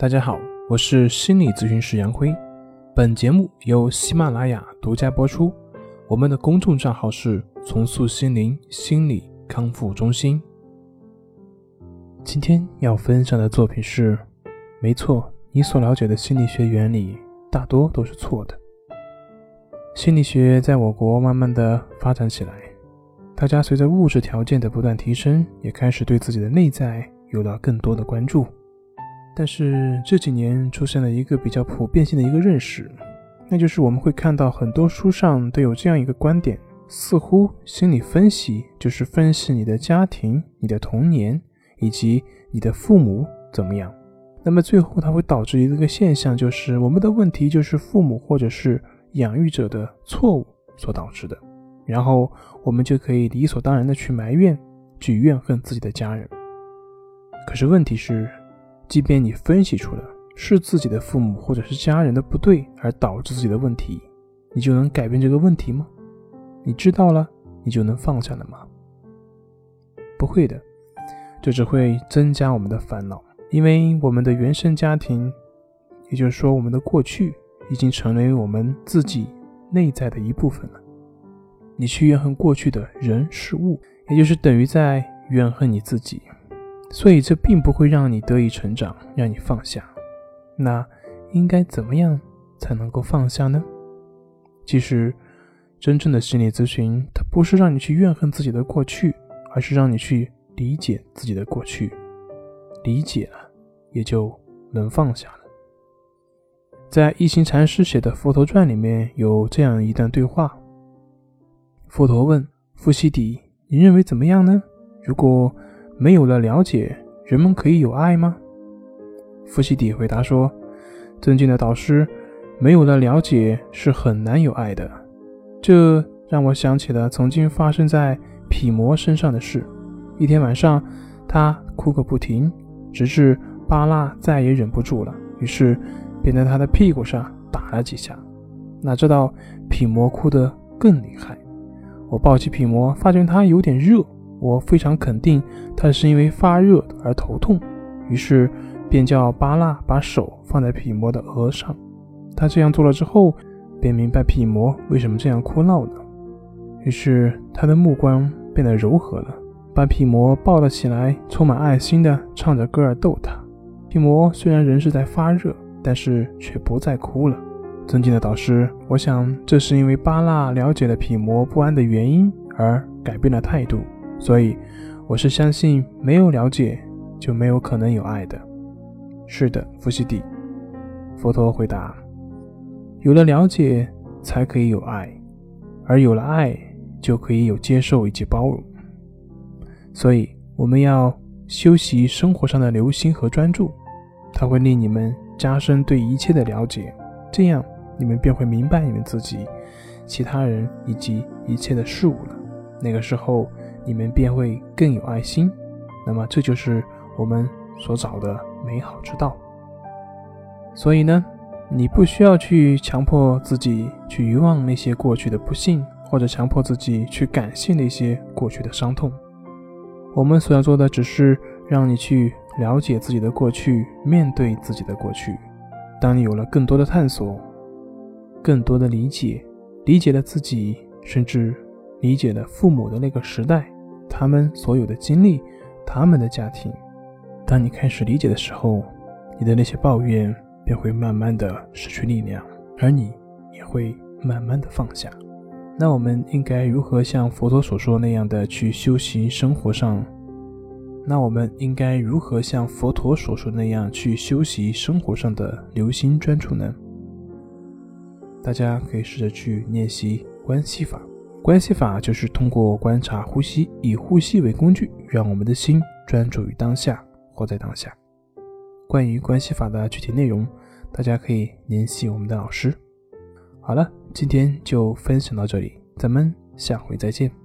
大家好，我是心理咨询师杨辉。本节目由喜马拉雅独家播出。我们的公众账号是“重塑心灵心理康复中心”。今天要分享的作品是：没错，你所了解的心理学原理大多都是错的。心理学在我国慢慢的发展起来，大家随着物质条件的不断提升，也开始对自己的内在有了更多的关注。但是这几年出现了一个比较普遍性的一个认识，那就是我们会看到很多书上都有这样一个观点：似乎心理分析就是分析你的家庭、你的童年以及你的父母怎么样。那么最后它会导致一个现象，就是我们的问题就是父母或者是养育者的错误所导致的，然后我们就可以理所当然的去埋怨、去怨恨自己的家人。可是问题是。即便你分析出了是自己的父母或者是家人的不对而导致自己的问题，你就能改变这个问题吗？你知道了，你就能放下了吗？不会的，这只会增加我们的烦恼，因为我们的原生家庭，也就是说我们的过去，已经成为我们自己内在的一部分了。你去怨恨过去的人事物，也就是等于在怨恨你自己。所以这并不会让你得以成长，让你放下。那应该怎么样才能够放下呢？其实，真正的心理咨询，它不是让你去怨恨自己的过去，而是让你去理解自己的过去。理解了，也就能放下了。在一行禅师写的《佛陀传》里面有这样一段对话：佛陀问富西底：“你认为怎么样呢？如果……”没有了了解，人们可以有爱吗？富西底回答说：“尊敬的导师，没有了了解是很难有爱的。”这让我想起了曾经发生在毗魔身上的事。一天晚上，他哭个不停，直至巴拉再也忍不住了，于是便在他的屁股上打了几下。哪知道毗魔哭得更厉害。我抱起毗魔，发现他有点热。我非常肯定，他是因为发热而头痛，于是便叫巴拉把手放在匹魔的额上。他这样做了之后，便明白匹魔为什么这样哭闹了。于是他的目光变得柔和了，把匹魔抱了起来，充满爱心的唱着歌儿逗他。匹魔虽然仍是在发热，但是却不再哭了。尊敬的导师，我想这是因为巴拉了解了匹魔不安的原因而改变了态度。所以，我是相信没有了解就没有可能有爱的。是的，伏羲帝。佛陀回答：有了了解，才可以有爱，而有了爱，就可以有接受以及包容。所以，我们要修习生活上的留心和专注，它会令你们加深对一切的了解，这样你们便会明白你们自己、其他人以及一切的事物了。那个时候。你们便会更有爱心，那么这就是我们所找的美好之道。所以呢，你不需要去强迫自己去遗忘那些过去的不幸，或者强迫自己去感谢那些过去的伤痛。我们所要做的，只是让你去了解自己的过去，面对自己的过去。当你有了更多的探索，更多的理解，理解了自己，甚至理解了父母的那个时代。他们所有的经历，他们的家庭，当你开始理解的时候，你的那些抱怨便会慢慢的失去力量，而你也会慢慢的放下。那我们应该如何像佛陀所说那样的去修习生活上？那我们应该如何像佛陀所说那样去修习生活上的留心专注呢？大家可以试着去练习关系法。关系法就是通过观察呼吸，以呼吸为工具，让我们的心专注于当下，活在当下。关于关系法的具体内容，大家可以联系我们的老师。好了，今天就分享到这里，咱们下回再见。